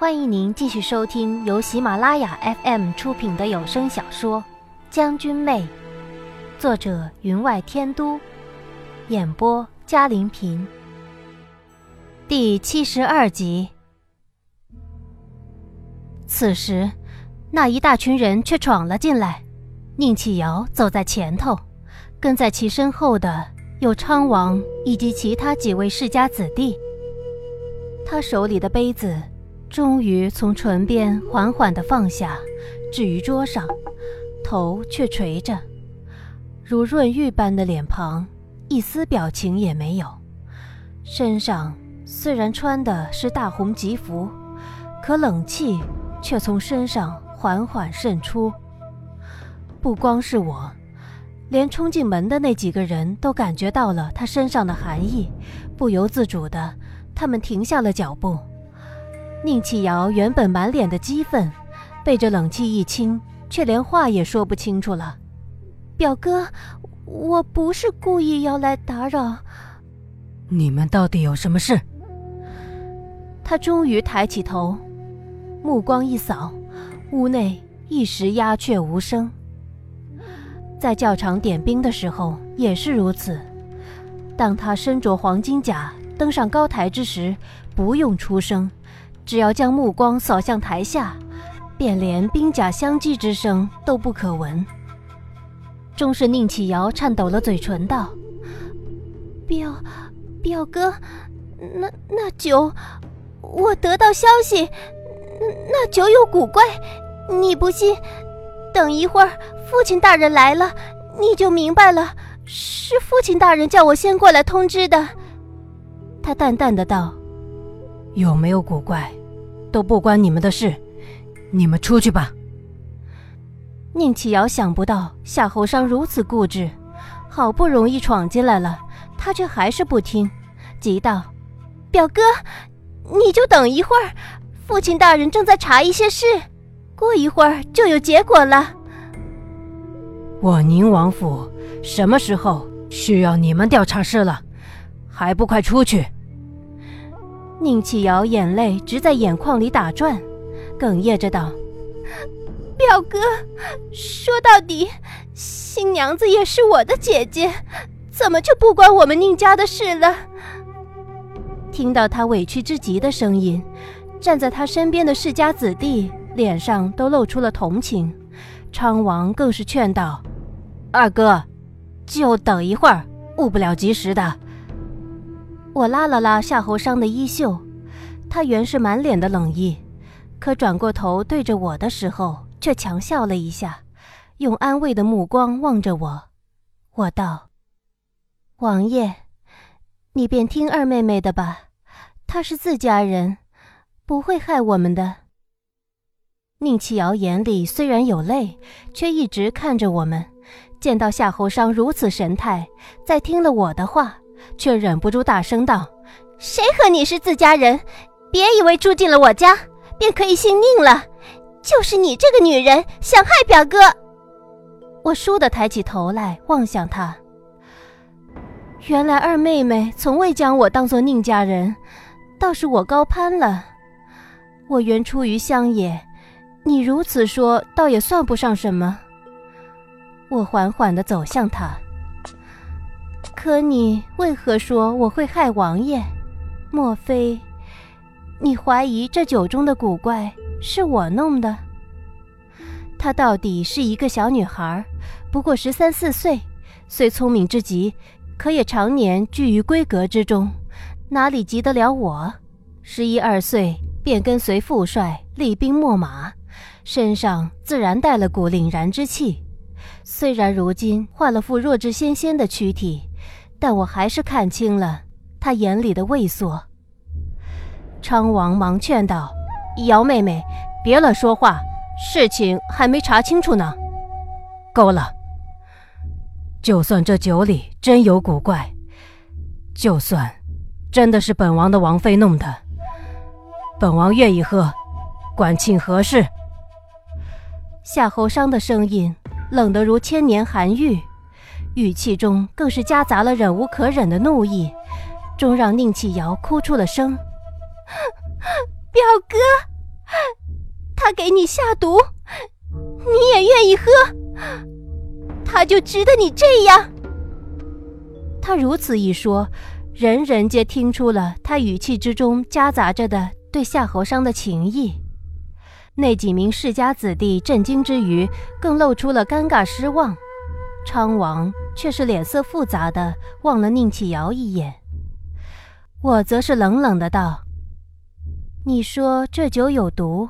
欢迎您继续收听由喜马拉雅 FM 出品的有声小说《将军妹》，作者云外天都，演播嘉林平。第七十二集。此时，那一大群人却闯了进来，宁启尧走在前头，跟在其身后的有昌王以及其他几位世家子弟。他手里的杯子。终于从唇边缓缓地放下，置于桌上，头却垂着，如润玉般的脸庞，一丝表情也没有。身上虽然穿的是大红吉服，可冷气却从身上缓缓渗出。不光是我，连冲进门的那几个人都感觉到了他身上的寒意，不由自主的，他们停下了脚步。宁启尧原本满脸的激愤，被这冷气一清，却连话也说不清楚了。表哥，我不是故意要来打扰。你们到底有什么事？他终于抬起头，目光一扫，屋内一时鸦雀无声。在教场点兵的时候也是如此。当他身着黄金甲登上高台之时，不用出声。只要将目光扫向台下，便连兵甲相击之声都不可闻。终是宁启瑶颤抖了嘴唇道：“表，表哥，那那酒，我得到消息，那酒有古怪。你不信？等一会儿父亲大人来了，你就明白了。是父亲大人叫我先过来通知的。”他淡淡的道。有没有古怪，都不关你们的事，你们出去吧。宁启尧想不到夏侯商如此固执，好不容易闯进来了，他却还是不听，急道：“表哥，你就等一会儿，父亲大人正在查一些事，过一会儿就有结果了。”我宁王府什么时候需要你们调查事了？还不快出去！宁启尧眼泪直在眼眶里打转，哽咽着道：“表哥，说到底，新娘子也是我的姐姐，怎么就不关我们宁家的事了？”听到他委屈之极的声音，站在他身边的世家子弟脸上都露出了同情，昌王更是劝道：“二哥，就等一会儿，误不了及时的。”我拉了拉夏侯商的衣袖，他原是满脸的冷意，可转过头对着我的时候，却强笑了一下，用安慰的目光望着我。我道：“王爷，你便听二妹妹的吧，她是自家人，不会害我们的。”宁启尧眼里虽然有泪，却一直看着我们。见到夏侯商如此神态，再听了我的话。却忍不住大声道：“谁和你是自家人？别以为住进了我家便可以姓宁了。就是你这个女人想害表哥！”我倏地抬起头来望向他，原来二妹妹从未将我当做宁家人，倒是我高攀了。我原出于乡野，你如此说，倒也算不上什么。我缓缓地走向他。可你为何说我会害王爷？莫非你怀疑这酒中的古怪是我弄的？她到底是一个小女孩，不过十三四岁，虽聪明之极，可也常年居于闺阁之中，哪里及得了我？十一二岁便跟随父帅厉兵秣马，身上自然带了股凛然之气。虽然如今换了副弱智纤纤的躯体。但我还是看清了他眼里的畏缩。昌王忙劝道：“姚妹妹，别乱说话，事情还没查清楚呢。”够了！就算这酒里真有古怪，就算真的是本王的王妃弄的，本王愿意喝，管庆何事？夏侯商的声音冷得如千年寒玉。语气中更是夹杂了忍无可忍的怒意，终让宁启尧哭出了声。表哥，他给你下毒，你也愿意喝，他就值得你这样。他如此一说，人人皆听出了他语气之中夹杂着的对夏侯商的情意。那几名世家子弟震惊之余，更露出了尴尬失望。昌王却是脸色复杂的望了宁启尧一眼，我则是冷冷的道：“你说这酒有毒，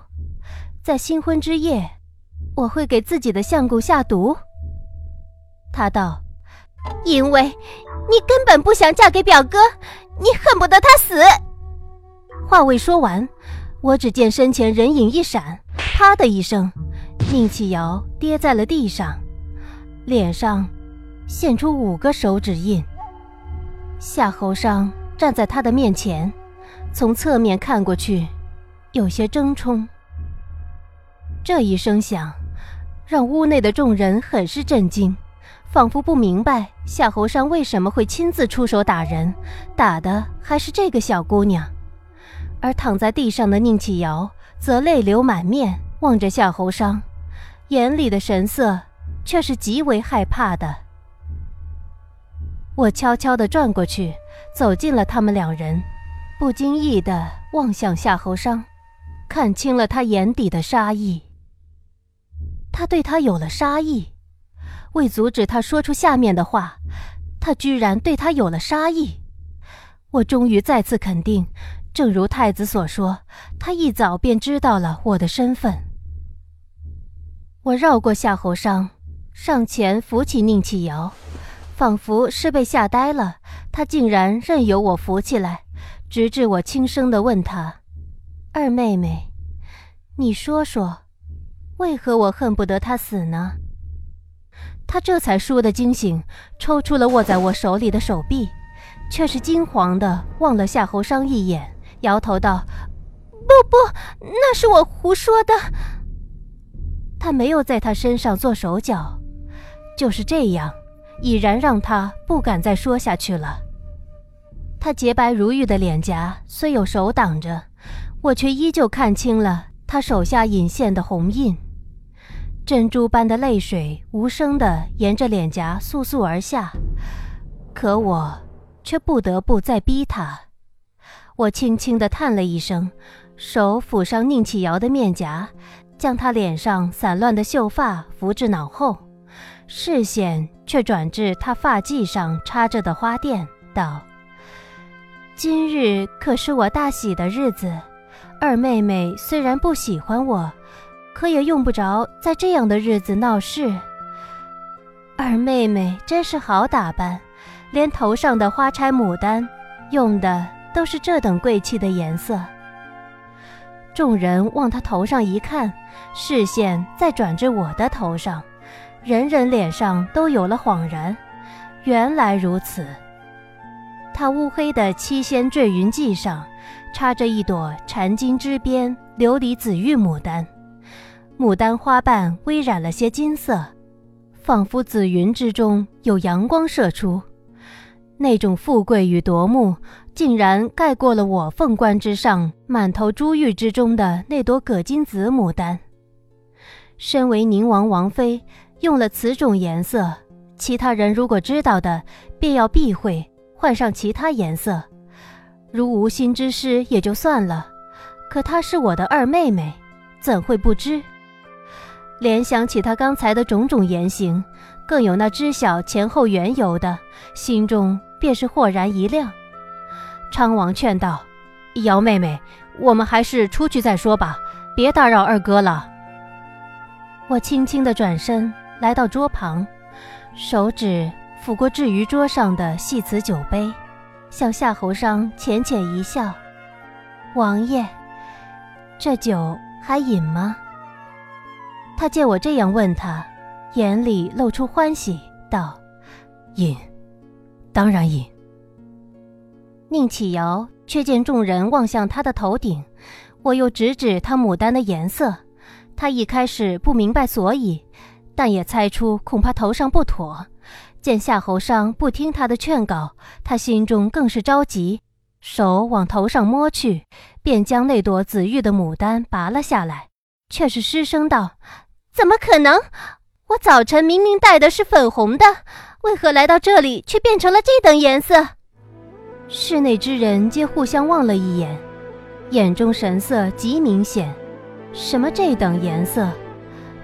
在新婚之夜，我会给自己的相公下毒？”他道：“因为你根本不想嫁给表哥，你恨不得他死。”话未说完。我只见身前人影一闪，啪的一声，宁启尧跌在了地上，脸上现出五个手指印。夏侯商站在他的面前，从侧面看过去，有些怔忡。这一声响，让屋内的众人很是震惊，仿佛不明白夏侯商为什么会亲自出手打人，打的还是这个小姑娘。而躺在地上的宁启尧则泪流满面，望着夏侯商，眼里的神色却是极为害怕的。我悄悄地转过去，走进了他们两人，不经意地望向夏侯商，看清了他眼底的杀意。他对他有了杀意，为阻止他说出下面的话，他居然对他有了杀意。我终于再次肯定。正如太子所说，他一早便知道了我的身份。我绕过夏侯商，上前扶起宁启尧，仿佛是被吓呆了，他竟然任由我扶起来，直至我轻声地问他：“二妹妹，你说说，为何我恨不得他死呢？”他这才倏地惊醒，抽出了握在我手里的手臂，却是惊惶地望了夏侯商一眼。摇头道：“不不，那是我胡说的。”他没有在他身上做手脚，就是这样，已然让他不敢再说下去了。他洁白如玉的脸颊虽有手挡着，我却依旧看清了他手下隐现的红印，珍珠般的泪水无声地沿着脸颊簌簌而下，可我却不得不再逼他。我轻轻地叹了一声，手抚上宁启尧的面颊，将他脸上散乱的秀发拂至脑后，视线却转至他发髻上插着的花钿，道：“今日可是我大喜的日子，二妹妹虽然不喜欢我，可也用不着在这样的日子闹事。二妹妹真是好打扮，连头上的花钗牡丹用的。”都是这等贵气的颜色。众人往他头上一看，视线再转至我的头上，人人脸上都有了恍然。原来如此。他乌黑的七仙坠云髻上，插着一朵缠金枝边琉璃紫玉牡丹，牡丹花瓣微染了些金色，仿佛紫云之中有阳光射出。那种富贵与夺目，竟然盖过了我凤冠之上满头珠玉之中的那朵葛金子牡丹。身为宁王王妃，用了此种颜色，其他人如果知道的，便要避讳，换上其他颜色。如无心之失也就算了，可她是我的二妹妹，怎会不知？联想起她刚才的种种言行，更有那知晓前后缘由的，心中。便是豁然一亮，昌王劝道：“姚妹妹，我们还是出去再说吧，别打扰二哥了。”我轻轻地转身来到桌旁，手指抚过置于桌上的细瓷酒杯，向夏侯商浅浅一笑：“王爷，这酒还饮吗？”他见我这样问他，眼里露出欢喜，道：“饮。”当然饮。宁启尧却见众人望向他的头顶，我又指指他牡丹的颜色，他一开始不明白所以，但也猜出恐怕头上不妥。见夏侯尚不听他的劝告，他心中更是着急，手往头上摸去，便将那朵紫玉的牡丹拔了下来，却是失声道：“怎么可能？我早晨明明戴的是粉红的，为何来到这里却变成了这等颜色？”室内之人皆互相望了一眼，眼中神色极明显。什么这等颜色？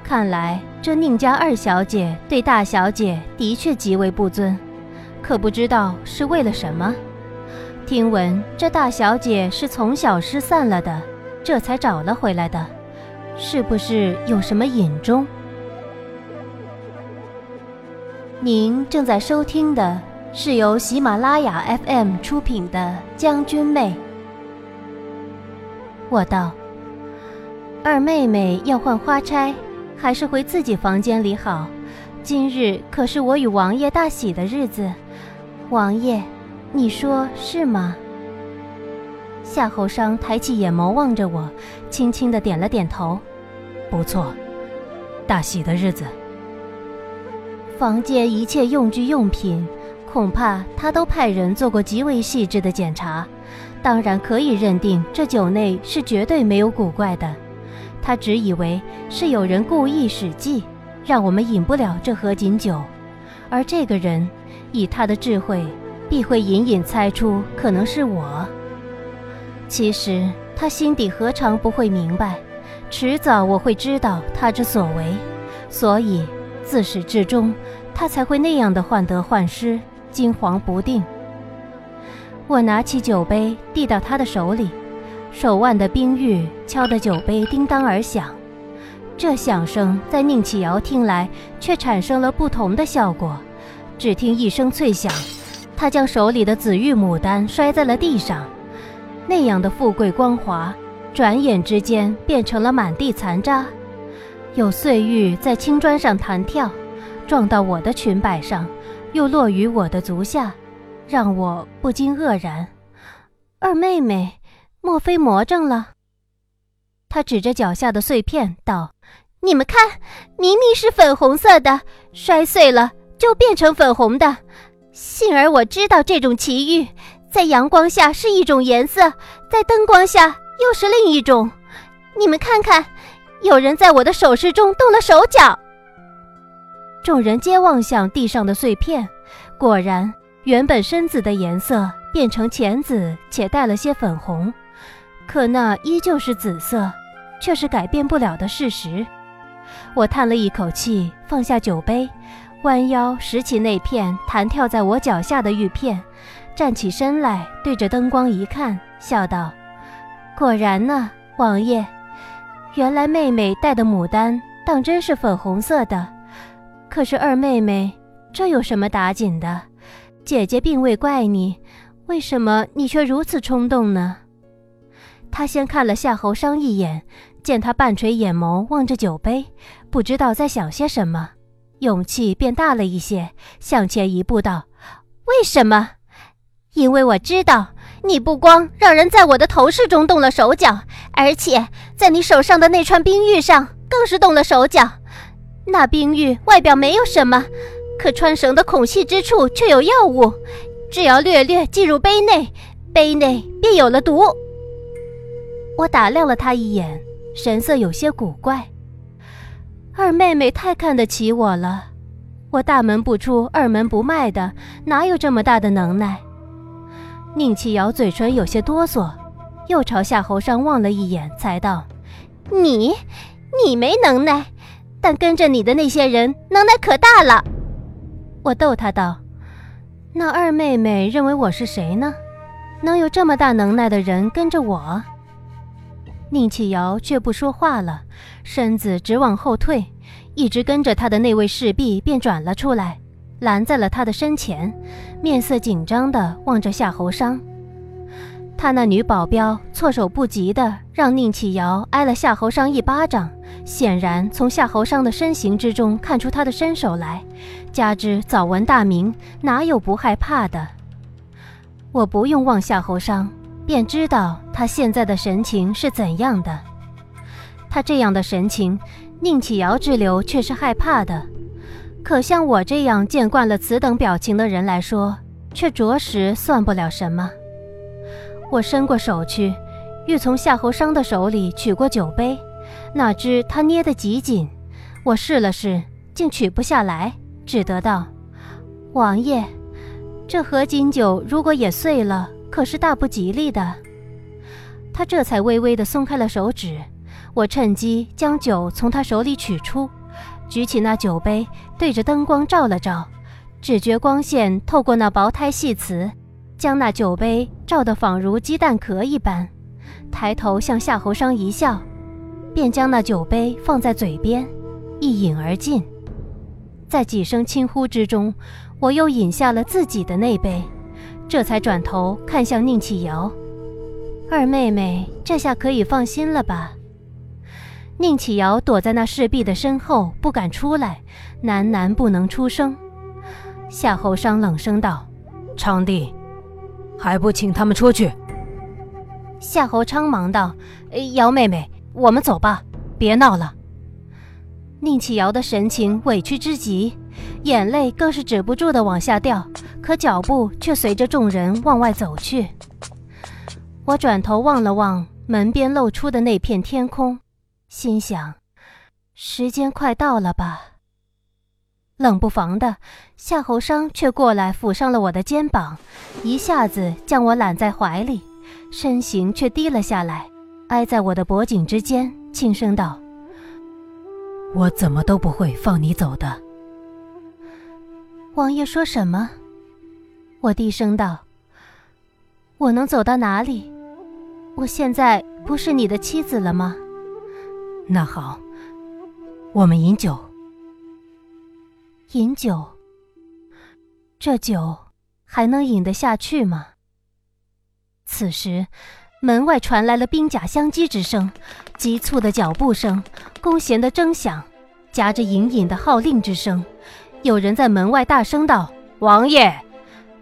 看来这宁家二小姐对大小姐的确极为不尊，可不知道是为了什么。听闻这大小姐是从小失散了的，这才找了回来的，是不是有什么隐衷？您正在收听的是由喜马拉雅 FM 出品的《将军妹》。我道。二妹妹要换花钗，还是回自己房间里好？今日可是我与王爷大喜的日子，王爷，你说是吗？夏侯商抬起眼眸望着我，轻轻的点了点头。不错，大喜的日子。房间一切用具用品，恐怕他都派人做过极为细致的检查，当然可以认定这酒内是绝对没有古怪的。他只以为是有人故意使计，让我们饮不了这合卺酒，而这个人以他的智慧，必会隐隐猜出可能是我。其实他心底何尝不会明白，迟早我会知道他之所为，所以自始至终，他才会那样的患得患失、惊惶不定。我拿起酒杯递到他的手里。手腕的冰玉敲得酒杯叮当而响，这响声在宁启尧听来却产生了不同的效果。只听一声脆响，他将手里的紫玉牡丹摔在了地上。那样的富贵光华，转眼之间变成了满地残渣。有碎玉在青砖上弹跳，撞到我的裙摆上，又落于我的足下，让我不禁愕然。二妹妹。莫非魔怔了？他指着脚下的碎片道：“你们看，明明是粉红色的，摔碎了就变成粉红的。幸而我知道这种奇遇，在阳光下是一种颜色，在灯光下又是另一种。你们看看，有人在我的首饰中动了手脚。”众人皆望向地上的碎片，果然，原本深紫的颜色变成浅紫，且带了些粉红。可那依旧是紫色，却是改变不了的事实。我叹了一口气，放下酒杯，弯腰拾起那片弹跳在我脚下的玉片，站起身来，对着灯光一看，笑道：“果然呢，王爷，原来妹妹戴的牡丹当真是粉红色的。可是二妹妹，这有什么打紧的？姐姐并未怪你，为什么你却如此冲动呢？”他先看了夏侯商一眼，见他半垂眼眸望着酒杯，不知道在想些什么，勇气便大了一些，向前一步道：“为什么？因为我知道你不光让人在我的头饰中动了手脚，而且在你手上的那串冰玉上更是动了手脚。那冰玉外表没有什么，可穿绳的孔隙之处却有药物，只要略略进入杯内，杯内便有了毒。”我打量了他一眼，神色有些古怪。二妹妹太看得起我了，我大门不出二门不迈的，哪有这么大的能耐？宁启瑶嘴唇有些哆嗦，又朝夏侯尚望了一眼，才道：“你，你没能耐，但跟着你的那些人能耐可大了。”我逗他道：“那二妹妹认为我是谁呢？能有这么大能耐的人跟着我？”宁启尧却不说话了，身子直往后退，一直跟着他的那位侍婢便转了出来，拦在了他的身前，面色紧张地望着夏侯商。他那女保镖措手不及的让宁启尧挨了夏侯商一巴掌，显然从夏侯商的身形之中看出他的身手来，加之早闻大名，哪有不害怕的？我不用望夏侯商。便知道他现在的神情是怎样的。他这样的神情，宁启尧之流却是害怕的。可像我这样见惯了此等表情的人来说，却着实算不了什么。我伸过手去，欲从夏侯商的手里取过酒杯，哪知他捏得极紧，我试了试，竟取不下来，只得道：“王爷，这合卺酒如果也碎了，可是大不吉利的。”他这才微微地松开了手指，我趁机将酒从他手里取出，举起那酒杯，对着灯光照了照，只觉光线透过那薄胎细瓷。将那酒杯照得仿如鸡蛋壳一般，抬头向夏侯商一笑，便将那酒杯放在嘴边，一饮而尽。在几声轻呼之中，我又饮下了自己的那杯，这才转头看向宁启瑶：“二妹妹，这下可以放心了吧？”宁启瑶躲在那侍婢的身后，不敢出来，喃喃不能出声。夏侯商冷声道：“昌帝。”还不请他们出去！夏侯昌忙道：“瑶妹妹，我们走吧，别闹了。”宁启瑶的神情委屈之极，眼泪更是止不住的往下掉，可脚步却随着众人往外走去。我转头望了望门边露出的那片天空，心想：时间快到了吧。冷不防的，夏侯商却过来抚上了我的肩膀，一下子将我揽在怀里，身形却低了下来，挨在我的脖颈之间，轻声道：“我怎么都不会放你走的。”王爷说什么？我低声道：“我能走到哪里？我现在不是你的妻子了吗？”那好，我们饮酒。饮酒，这酒还能饮得下去吗？此时，门外传来了兵甲相击之声，急促的脚步声，弓弦的征响，夹着隐隐的号令之声。有人在门外大声道：“王爷，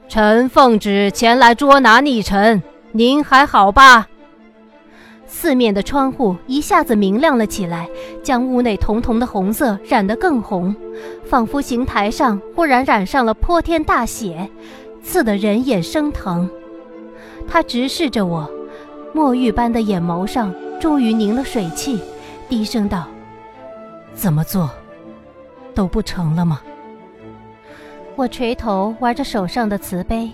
臣奉旨前来捉拿逆臣，您还好吧？”四面的窗户一下子明亮了起来，将屋内彤彤的红色染得更红，仿佛刑台上忽然染上了泼天大血，刺得人眼生疼。他直视着我，墨玉般的眼眸上终于凝了水汽，低声道：“怎么做，都不成了吗？”我垂头玩着手上的瓷杯，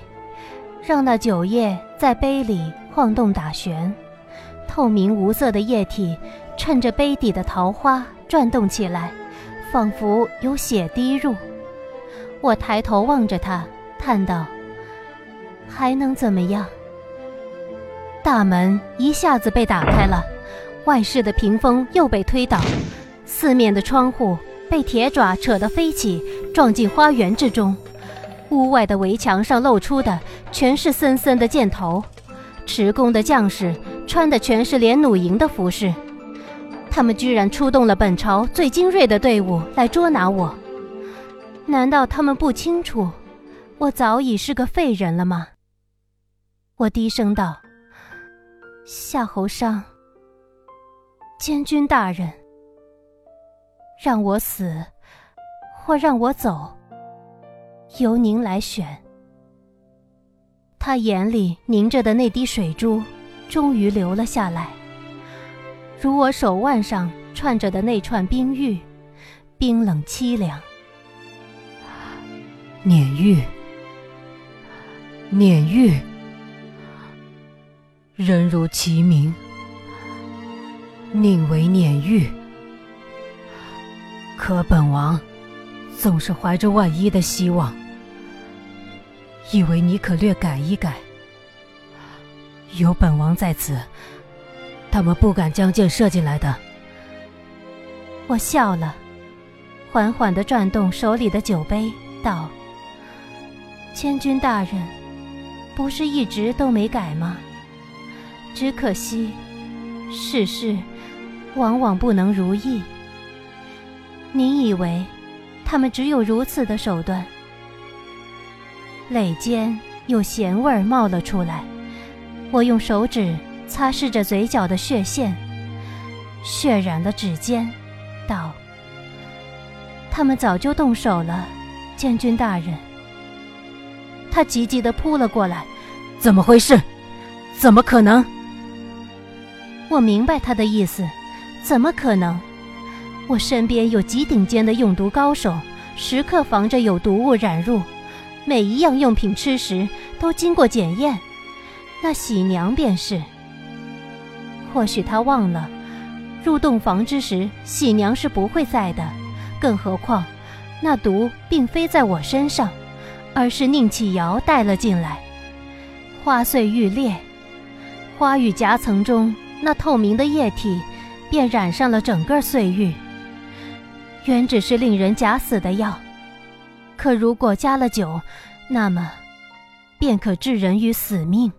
让那酒液在杯里晃动打旋。透明无色的液体，趁着杯底的桃花转动起来，仿佛有血滴入。我抬头望着他，叹道：“还能怎么样？”大门一下子被打开了，外室的屏风又被推倒，四面的窗户被铁爪扯得飞起，撞进花园之中。屋外的围墙上露出的全是森森的箭头，持弓的将士。穿的全是连弩营的服饰，他们居然出动了本朝最精锐的队伍来捉拿我。难道他们不清楚，我早已是个废人了吗？我低声道：“夏侯商，监军大人，让我死，或让我走，由您来选。”他眼里凝着的那滴水珠。终于流了下来，如我手腕上串着的那串冰玉，冰冷凄凉。碾玉，碾玉，人如其名，宁为碾玉。可本王总是怀着万一的希望，以为你可略改一改。有本王在此，他们不敢将箭射进来的。我笑了，缓缓的转动手里的酒杯，道：“千军大人，不是一直都没改吗？只可惜，世事往往不能如意。您以为，他们只有如此的手段？”泪间有咸味冒了出来。我用手指擦拭着嘴角的血线，血染了指尖，道：“他们早就动手了，监军大人。”他急急地扑了过来：“怎么回事？怎么可能？我明白他的意思，怎么可能？我身边有极顶尖的用毒高手，时刻防着有毒物染入，每一样用品吃时都经过检验。那喜娘便是。或许他忘了，入洞房之时，喜娘是不会在的。更何况，那毒并非在我身上，而是宁启尧带了进来。花碎欲裂，花玉夹层中。那透明的液体，便染上了整个碎玉。原只是令人假死的药，可如果加了酒，那么，便可置人于死命。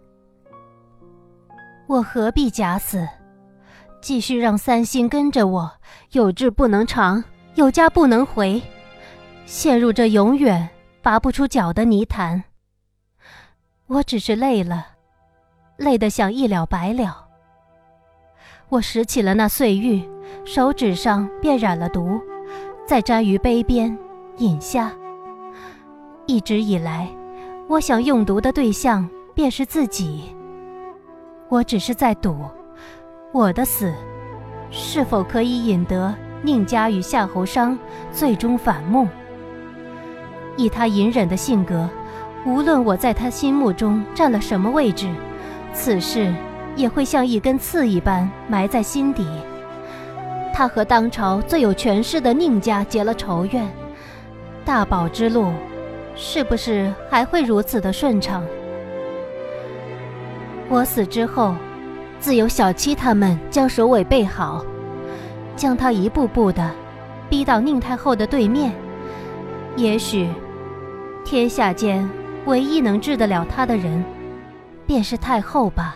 我何必假死？继续让三星跟着我，有志不能长，有家不能回，陷入这永远拔不出脚的泥潭。我只是累了，累得想一了百了。我拾起了那碎玉，手指上便染了毒，再沾于杯边，饮下。一直以来，我想用毒的对象便是自己。我只是在赌，我的死，是否可以引得宁家与夏侯商最终反目？以他隐忍的性格，无论我在他心目中占了什么位置，此事。也会像一根刺一般埋在心底。他和当朝最有权势的宁家结了仇怨，大宝之路，是不是还会如此的顺畅？我死之后，自有小七他们将首尾备好，将他一步步的逼到宁太后的对面。也许，天下间唯一能治得了他的人，便是太后吧。